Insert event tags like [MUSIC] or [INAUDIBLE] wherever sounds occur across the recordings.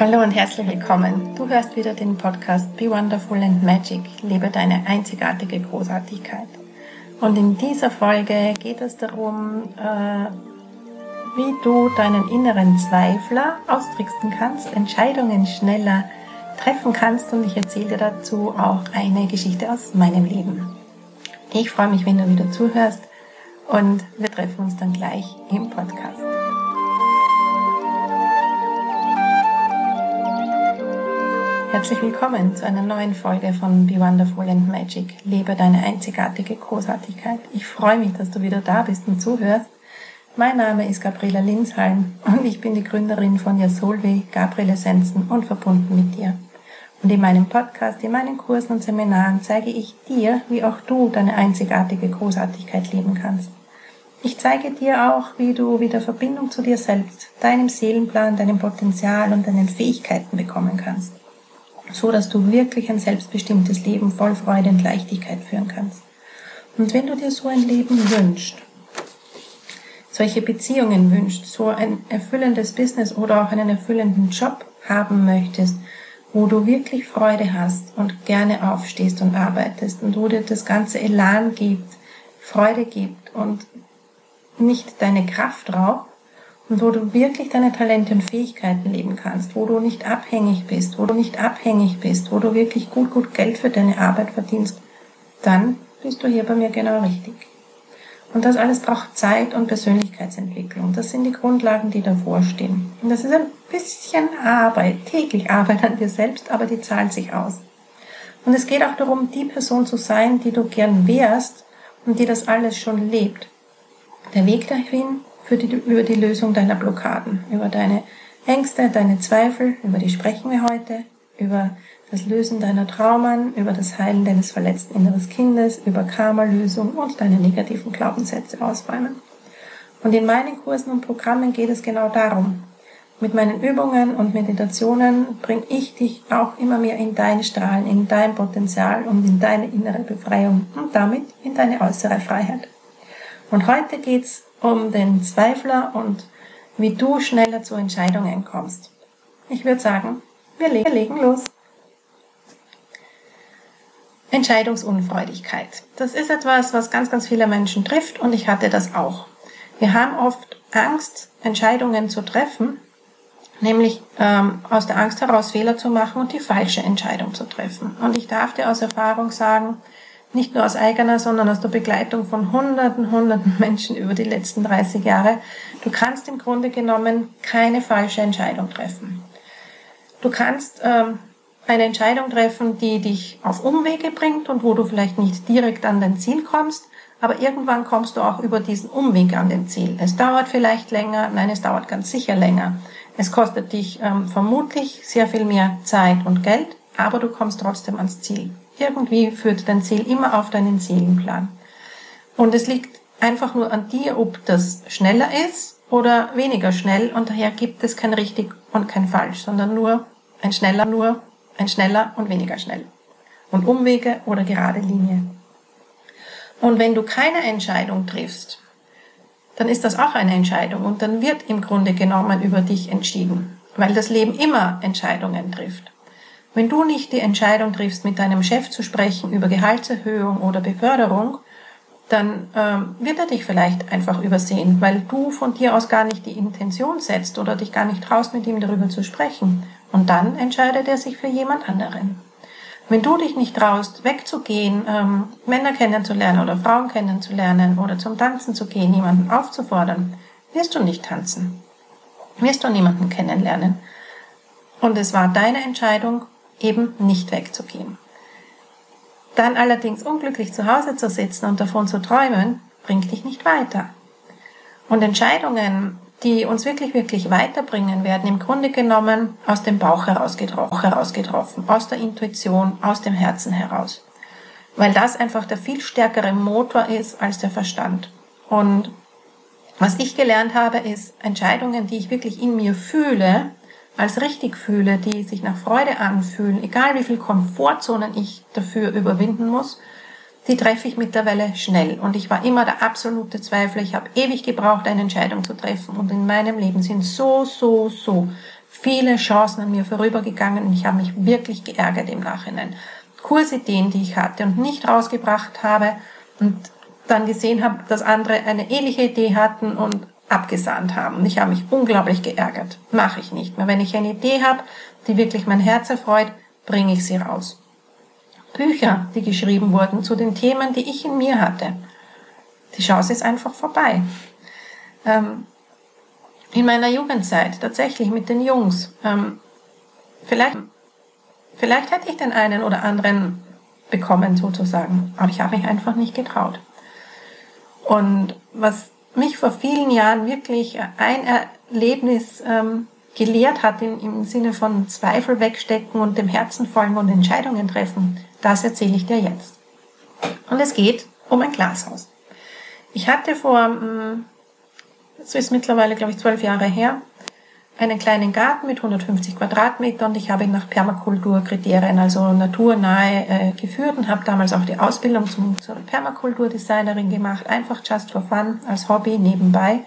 Hallo und herzlich willkommen. Du hörst wieder den Podcast Be Wonderful and Magic. Lebe deine einzigartige Großartigkeit. Und in dieser Folge geht es darum, äh, wie du deinen inneren Zweifler austricksen kannst, Entscheidungen schneller treffen kannst. Und ich erzähle dir dazu auch eine Geschichte aus meinem Leben. Ich freue mich, wenn du wieder zuhörst und wir treffen uns dann gleich im Podcast. Herzlich willkommen zu einer neuen Folge von Be Wonderful and Magic. Lebe deine einzigartige Großartigkeit. Ich freue mich, dass du wieder da bist und zuhörst. Mein Name ist Gabriela Linshalm und ich bin die Gründerin von Yasolve, Gabriel Essenzen und verbunden mit dir. Und in meinem Podcast, in meinen Kursen und Seminaren zeige ich dir, wie auch du deine einzigartige Großartigkeit leben kannst. Ich zeige dir auch, wie du wieder Verbindung zu dir selbst, deinem Seelenplan, deinem Potenzial und deinen Fähigkeiten bekommen kannst so dass du wirklich ein selbstbestimmtes Leben voll Freude und Leichtigkeit führen kannst. Und wenn du dir so ein Leben wünschst, solche Beziehungen wünschst, so ein erfüllendes Business oder auch einen erfüllenden Job haben möchtest, wo du wirklich Freude hast und gerne aufstehst und arbeitest und wo dir das ganze Elan gibt, Freude gibt und nicht deine Kraft raubt, wo du wirklich deine Talente und Fähigkeiten leben kannst, wo du nicht abhängig bist, wo du nicht abhängig bist, wo du wirklich gut, gut Geld für deine Arbeit verdienst, dann bist du hier bei mir genau richtig. Und das alles braucht Zeit und Persönlichkeitsentwicklung. Das sind die Grundlagen, die davor stehen. Und das ist ein bisschen Arbeit, täglich Arbeit an dir selbst, aber die zahlt sich aus. Und es geht auch darum, die Person zu sein, die du gern wärst und die das alles schon lebt. Der Weg dahin für die, über die Lösung deiner Blockaden, über deine Ängste, deine Zweifel, über die sprechen wir heute, über das Lösen deiner Traumen, über das Heilen deines verletzten inneres Kindes, über Karma-Lösung und deine negativen Glaubenssätze ausräumen. Und in meinen Kursen und Programmen geht es genau darum. Mit meinen Übungen und Meditationen bringe ich dich auch immer mehr in dein Strahlen, in dein Potenzial und in deine innere Befreiung und damit in deine äußere Freiheit. Und heute geht's um den Zweifler und wie du schneller zu Entscheidungen kommst. Ich würde sagen, wir legen los. Entscheidungsunfreudigkeit. Das ist etwas, was ganz, ganz viele Menschen trifft und ich hatte das auch. Wir haben oft Angst, Entscheidungen zu treffen, nämlich ähm, aus der Angst heraus Fehler zu machen und die falsche Entscheidung zu treffen. Und ich darf dir aus Erfahrung sagen, nicht nur aus eigener, sondern aus der Begleitung von hunderten, hunderten Menschen über die letzten 30 Jahre. Du kannst im Grunde genommen keine falsche Entscheidung treffen. Du kannst ähm, eine Entscheidung treffen, die dich auf Umwege bringt und wo du vielleicht nicht direkt an dein Ziel kommst, aber irgendwann kommst du auch über diesen Umweg an den Ziel. Es dauert vielleicht länger, nein, es dauert ganz sicher länger. Es kostet dich ähm, vermutlich sehr viel mehr Zeit und Geld, aber du kommst trotzdem ans Ziel. Irgendwie führt dein Ziel immer auf deinen Seelenplan. Und es liegt einfach nur an dir, ob das schneller ist oder weniger schnell. Und daher gibt es kein richtig und kein falsch, sondern nur ein schneller, nur ein schneller und weniger schnell. Und Umwege oder gerade Linie. Und wenn du keine Entscheidung triffst, dann ist das auch eine Entscheidung und dann wird im Grunde genommen über dich entschieden, weil das Leben immer Entscheidungen trifft. Wenn du nicht die Entscheidung triffst, mit deinem Chef zu sprechen über Gehaltserhöhung oder Beförderung, dann ähm, wird er dich vielleicht einfach übersehen, weil du von dir aus gar nicht die Intention setzt oder dich gar nicht traust, mit ihm darüber zu sprechen. Und dann entscheidet er sich für jemand anderen. Wenn du dich nicht traust, wegzugehen, ähm, Männer kennenzulernen oder Frauen kennenzulernen oder zum Tanzen zu gehen, jemanden aufzufordern, wirst du nicht tanzen. Wirst du niemanden kennenlernen. Und es war deine Entscheidung eben nicht wegzugehen. Dann allerdings unglücklich zu Hause zu sitzen und davon zu träumen, bringt dich nicht weiter. Und Entscheidungen, die uns wirklich, wirklich weiterbringen, werden im Grunde genommen aus dem Bauch heraus getroffen, aus der Intuition, aus dem Herzen heraus. Weil das einfach der viel stärkere Motor ist als der Verstand. Und was ich gelernt habe, ist Entscheidungen, die ich wirklich in mir fühle, als richtig fühle, die sich nach Freude anfühlen, egal wie viel Komfortzonen ich dafür überwinden muss, die treffe ich mittlerweile schnell. Und ich war immer der absolute Zweifler. Ich habe ewig gebraucht, eine Entscheidung zu treffen. Und in meinem Leben sind so, so, so viele Chancen an mir vorübergegangen und ich habe mich wirklich geärgert im Nachhinein. Kursideen, die ich hatte und nicht rausgebracht habe und dann gesehen habe, dass andere eine ähnliche Idee hatten und abgesahnt haben. Und ich habe mich unglaublich geärgert. Mache ich nicht mehr. Wenn ich eine Idee habe, die wirklich mein Herz erfreut, bringe ich sie raus. Bücher, die geschrieben wurden zu den Themen, die ich in mir hatte. Die Chance ist einfach vorbei. Ähm, in meiner Jugendzeit, tatsächlich mit den Jungs, ähm, vielleicht, vielleicht hätte ich den einen oder anderen bekommen sozusagen, aber ich habe mich einfach nicht getraut. Und was mich vor vielen Jahren wirklich ein Erlebnis ähm, gelehrt hat im, im Sinne von Zweifel wegstecken und dem Herzen folgen und Entscheidungen treffen, das erzähle ich dir jetzt. Und es geht um ein Glashaus. Ich hatte vor, hm, so ist mittlerweile, glaube ich, zwölf Jahre her, einen kleinen Garten mit 150 Quadratmetern und ich habe ihn nach Permakulturkriterien, also naturnahe, äh, geführt und habe damals auch die Ausbildung zum, zur Permakulturdesignerin gemacht, einfach just for fun, als Hobby nebenbei.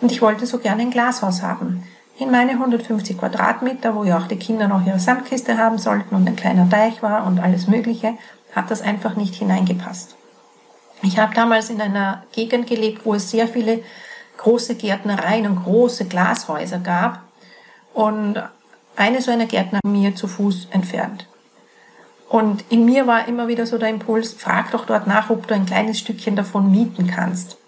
Und ich wollte so gerne ein Glashaus haben. In meine 150 Quadratmeter, wo ja auch die Kinder noch ihre Sandkiste haben sollten und ein kleiner Teich war und alles Mögliche, hat das einfach nicht hineingepasst. Ich habe damals in einer Gegend gelebt, wo es sehr viele große Gärtnereien und große Glashäuser gab und eine so eine Gärtner mir zu Fuß entfernt. Und in mir war immer wieder so der Impuls, frag doch dort nach, ob du ein kleines Stückchen davon mieten kannst.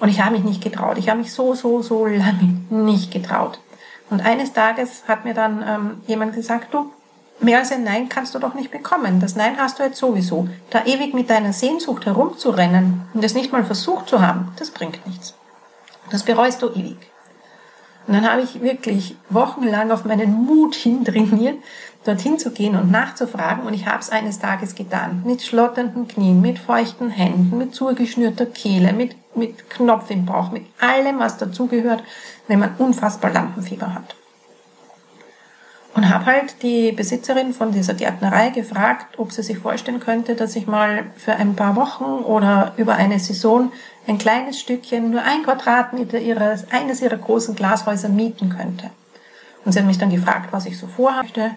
Und ich habe mich nicht getraut. Ich habe mich so, so, so lange nicht getraut. Und eines Tages hat mir dann ähm, jemand gesagt, du, mehr als ein Nein kannst du doch nicht bekommen. Das Nein hast du jetzt sowieso. Da ewig mit deiner Sehnsucht herumzurennen und es nicht mal versucht zu haben, das bringt nichts. Das bereust du ewig. Und dann habe ich wirklich wochenlang auf meinen Mut hintrainiert, dorthin zu gehen und nachzufragen. Und ich habe es eines Tages getan. Mit schlotternden Knien, mit feuchten Händen, mit zugeschnürter Kehle, mit, mit Knopf im Bauch, mit allem, was dazugehört, wenn man unfassbar Lampenfieber hat. Und habe halt die Besitzerin von dieser Gärtnerei gefragt, ob sie sich vorstellen könnte, dass ich mal für ein paar Wochen oder über eine Saison ein kleines Stückchen, nur ein Quadratmeter ihres, eines ihrer großen Glashäuser mieten könnte. Und sie hat mich dann gefragt, was ich so vorhabe.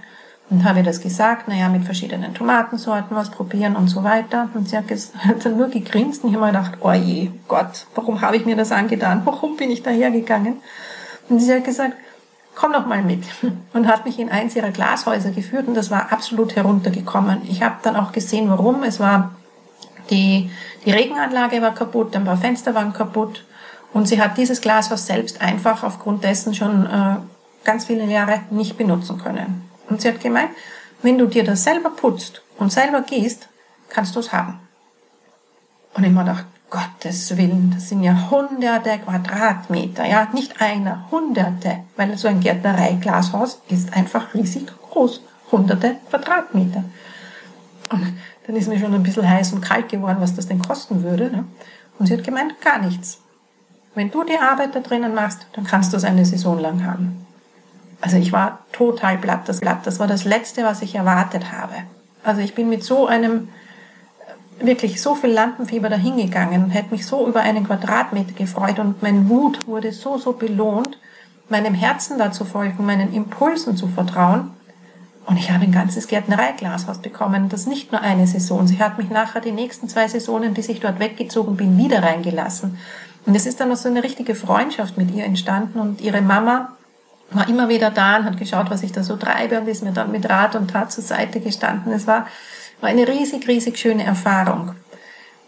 Und habe ihr das gesagt, naja, mit verschiedenen Tomatensorten was probieren und so weiter. Und sie hat, [LAUGHS] hat dann nur gegrinst und ich habe mir gedacht, oh je, Gott, warum habe ich mir das angetan? Warum bin ich dahergegangen? Und sie hat gesagt, komm doch mal mit und hat mich in eins ihrer Glashäuser geführt und das war absolut heruntergekommen. Ich habe dann auch gesehen, warum. Es war die, die Regenanlage war kaputt, ein paar Fenster waren kaputt und sie hat dieses Glashaus selbst einfach aufgrund dessen schon äh, ganz viele Jahre nicht benutzen können. Und sie hat gemeint, wenn du dir das selber putzt und selber gießt, kannst du es haben. Und ich mir gedacht, Gottes Willen, das sind ja hunderte Quadratmeter, ja, nicht einer, hunderte, weil so ein Gärtnerei-Glashaus ist einfach riesig groß, hunderte Quadratmeter. Und dann ist mir schon ein bisschen heiß und kalt geworden, was das denn kosten würde. Ne? Und sie hat gemeint, gar nichts. Wenn du die Arbeit da drinnen machst, dann kannst du es eine Saison lang haben. Also ich war total platt, das Blatt. Das war das Letzte, was ich erwartet habe. Also ich bin mit so einem wirklich so viel Lampenfieber dahingegangen und hätte mich so über einen Quadratmeter gefreut und mein Wut wurde so, so belohnt, meinem Herzen da zu folgen, meinen Impulsen zu vertrauen. Und ich habe ein ganzes Gärtnereiglashaus bekommen, das nicht nur eine Saison. Sie hat mich nachher die nächsten zwei Saisonen, bis ich dort weggezogen bin, wieder reingelassen. Und es ist dann noch so eine richtige Freundschaft mit ihr entstanden und ihre Mama war immer wieder da und hat geschaut, was ich da so treibe und ist mir dann mit Rat und Tat zur Seite gestanden. Es war war eine riesig, riesig schöne Erfahrung,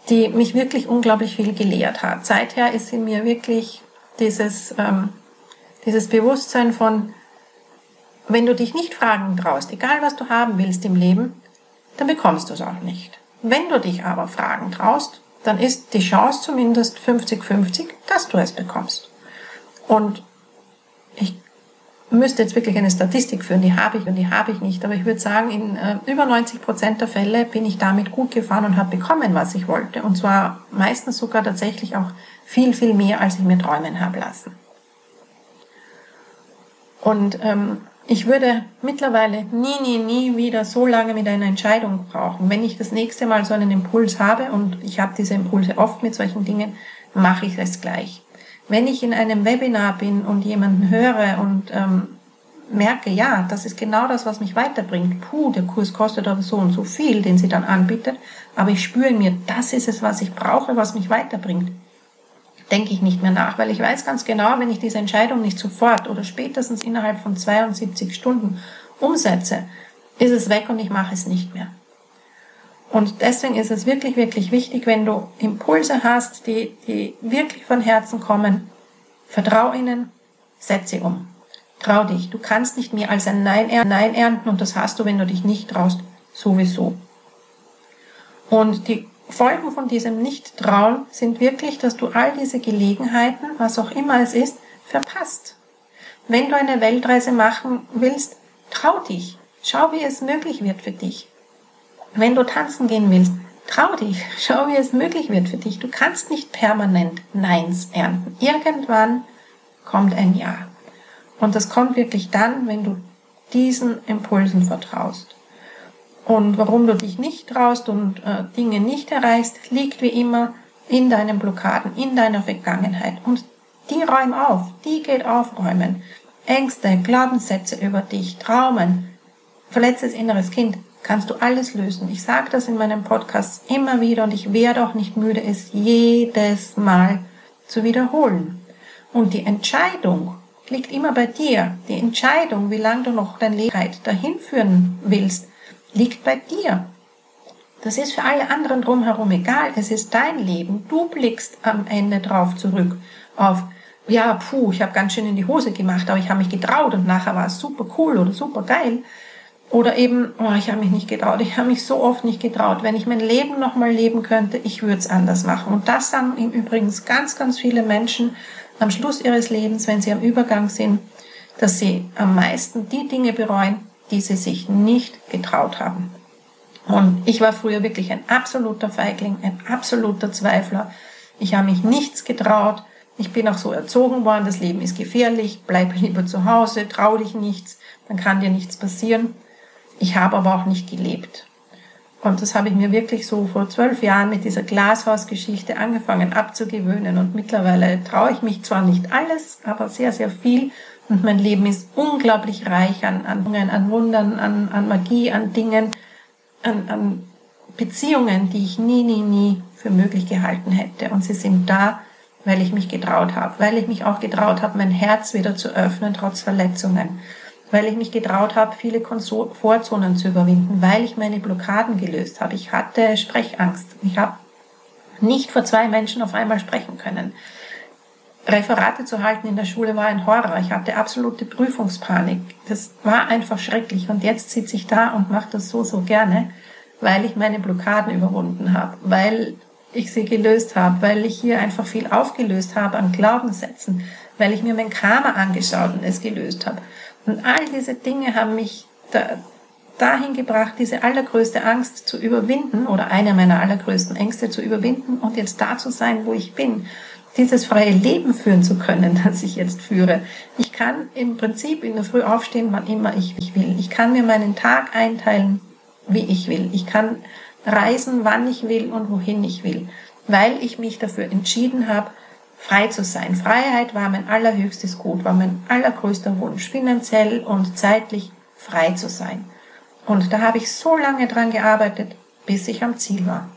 die mich wirklich unglaublich viel gelehrt hat. Seither ist in mir wirklich dieses, ähm, dieses Bewusstsein von, wenn du dich nicht fragen traust, egal was du haben willst im Leben, dann bekommst du es auch nicht. Wenn du dich aber fragen traust, dann ist die Chance zumindest 50-50, dass du es bekommst. Und ich müsste jetzt wirklich eine Statistik führen, die habe ich und die habe ich nicht, aber ich würde sagen, in äh, über 90 Prozent der Fälle bin ich damit gut gefahren und habe bekommen, was ich wollte. Und zwar meistens sogar tatsächlich auch viel, viel mehr, als ich mir träumen habe lassen. Und ähm, ich würde mittlerweile nie, nie, nie wieder so lange mit einer Entscheidung brauchen. Wenn ich das nächste Mal so einen Impuls habe, und ich habe diese Impulse oft mit solchen Dingen, mache ich es gleich wenn ich in einem Webinar bin und jemanden höre und ähm, merke, ja, das ist genau das, was mich weiterbringt. Puh, der Kurs kostet aber so und so viel, den sie dann anbietet, aber ich spüre in mir, das ist es, was ich brauche, was mich weiterbringt. Denke ich nicht mehr nach, weil ich weiß ganz genau, wenn ich diese Entscheidung nicht sofort oder spätestens innerhalb von 72 Stunden umsetze, ist es weg und ich mache es nicht mehr. Und deswegen ist es wirklich, wirklich wichtig, wenn du Impulse hast, die, die wirklich von Herzen kommen, vertrau ihnen, setze sie um. Trau dich. Du kannst nicht mehr als ein Nein, Nein ernten und das hast du, wenn du dich nicht traust, sowieso. Und die Folgen von diesem Nicht-Trauen sind wirklich, dass du all diese Gelegenheiten, was auch immer es ist, verpasst. Wenn du eine Weltreise machen willst, trau dich. Schau, wie es möglich wird für dich. Wenn du tanzen gehen willst, trau dich. [LAUGHS] Schau, wie es möglich wird für dich. Du kannst nicht permanent Neins ernten. Irgendwann kommt ein Ja. Und das kommt wirklich dann, wenn du diesen Impulsen vertraust. Und warum du dich nicht traust und äh, Dinge nicht erreichst, liegt wie immer in deinen Blockaden, in deiner Vergangenheit. Und die räum auf, die geht aufräumen. Ängste, Glaubenssätze über dich, Traumen, verletztes inneres Kind, kannst du alles lösen. Ich sage das in meinem Podcast immer wieder und ich werde auch nicht müde, es jedes Mal zu wiederholen. Und die Entscheidung liegt immer bei dir. Die Entscheidung, wie lange du noch dein Leben dahin führen willst, liegt bei dir. Das ist für alle anderen drumherum egal. Es ist dein Leben. Du blickst am Ende drauf zurück auf, ja, puh, ich habe ganz schön in die Hose gemacht, aber ich habe mich getraut und nachher war es super cool oder super geil. Oder eben, oh, ich habe mich nicht getraut, ich habe mich so oft nicht getraut. Wenn ich mein Leben nochmal leben könnte, ich würde es anders machen. Und das sagen im Übrigen ganz, ganz viele Menschen am Schluss ihres Lebens, wenn sie am Übergang sind, dass sie am meisten die Dinge bereuen, die sie sich nicht getraut haben. Und ich war früher wirklich ein absoluter Feigling, ein absoluter Zweifler. Ich habe mich nichts getraut. Ich bin auch so erzogen worden, das Leben ist gefährlich, bleib lieber zu Hause, trau dich nichts, dann kann dir nichts passieren. Ich habe aber auch nicht gelebt. Und das habe ich mir wirklich so vor zwölf Jahren mit dieser Glashausgeschichte angefangen abzugewöhnen. Und mittlerweile traue ich mich zwar nicht alles, aber sehr, sehr viel. Und mein Leben ist unglaublich reich an, an, an Wundern, an, an Magie, an Dingen, an, an Beziehungen, die ich nie, nie, nie für möglich gehalten hätte. Und sie sind da, weil ich mich getraut habe, weil ich mich auch getraut habe, mein Herz wieder zu öffnen, trotz Verletzungen weil ich mich getraut habe, viele Komfortzonen zu überwinden, weil ich meine Blockaden gelöst habe. Ich hatte Sprechangst. Ich habe nicht vor zwei Menschen auf einmal sprechen können. Referate zu halten in der Schule war ein Horror. Ich hatte absolute Prüfungspanik. Das war einfach schrecklich. Und jetzt sitze ich da und mache das so, so gerne, weil ich meine Blockaden überwunden habe, weil ich sie gelöst habe, weil ich hier einfach viel aufgelöst habe an Glaubenssätzen, weil ich mir mein Karma angeschaut und es gelöst habe. Und all diese Dinge haben mich da, dahin gebracht, diese allergrößte Angst zu überwinden oder eine meiner allergrößten Ängste zu überwinden und jetzt da zu sein, wo ich bin. Dieses freie Leben führen zu können, [LAUGHS] das ich jetzt führe. Ich kann im Prinzip in der Früh aufstehen, wann immer ich will. Ich kann mir meinen Tag einteilen, wie ich will. Ich kann reisen, wann ich will und wohin ich will, weil ich mich dafür entschieden habe, frei zu sein. Freiheit war mein allerhöchstes Gut, war mein allergrößter Wunsch, finanziell und zeitlich frei zu sein. Und da habe ich so lange dran gearbeitet, bis ich am Ziel war.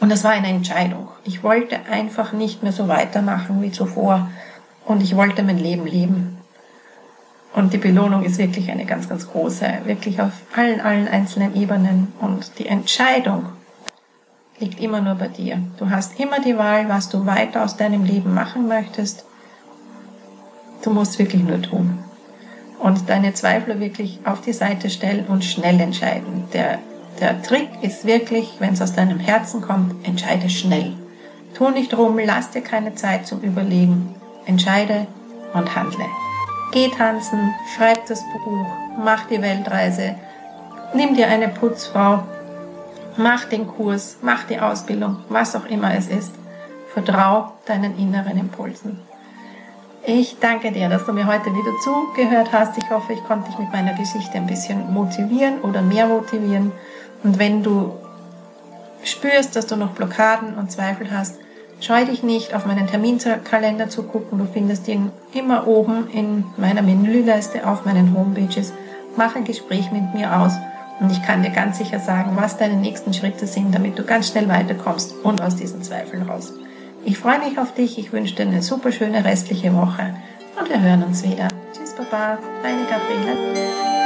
Und das war eine Entscheidung. Ich wollte einfach nicht mehr so weitermachen wie zuvor. Und ich wollte mein Leben leben. Und die Belohnung ist wirklich eine ganz, ganz große, wirklich auf allen, allen einzelnen Ebenen. Und die Entscheidung, liegt immer nur bei dir. Du hast immer die Wahl, was du weiter aus deinem Leben machen möchtest. Du musst wirklich nur tun. Und deine Zweifel wirklich auf die Seite stellen und schnell entscheiden. Der, der Trick ist wirklich, wenn es aus deinem Herzen kommt, entscheide schnell. Tu nicht rum, lass dir keine Zeit zum Überlegen. Entscheide und handle. Geh tanzen, schreib das Buch, mach die Weltreise, nimm dir eine Putzfrau, Mach den Kurs, mach die Ausbildung, was auch immer es ist. Vertrau deinen inneren Impulsen. Ich danke dir, dass du mir heute wieder zugehört hast. Ich hoffe, ich konnte dich mit meiner Geschichte ein bisschen motivieren oder mehr motivieren. Und wenn du spürst, dass du noch Blockaden und Zweifel hast, Scheu dich nicht, auf meinen Terminkalender zu gucken. Du findest ihn immer oben in meiner Menüleiste auf meinen Homepages. Mach ein Gespräch mit mir aus und ich kann dir ganz sicher sagen, was deine nächsten Schritte sind, damit du ganz schnell weiterkommst und aus diesen Zweifeln raus. Ich freue mich auf dich. Ich wünsche dir eine super schöne restliche Woche und wir hören uns wieder. Tschüss, Baba, deine Gabriele.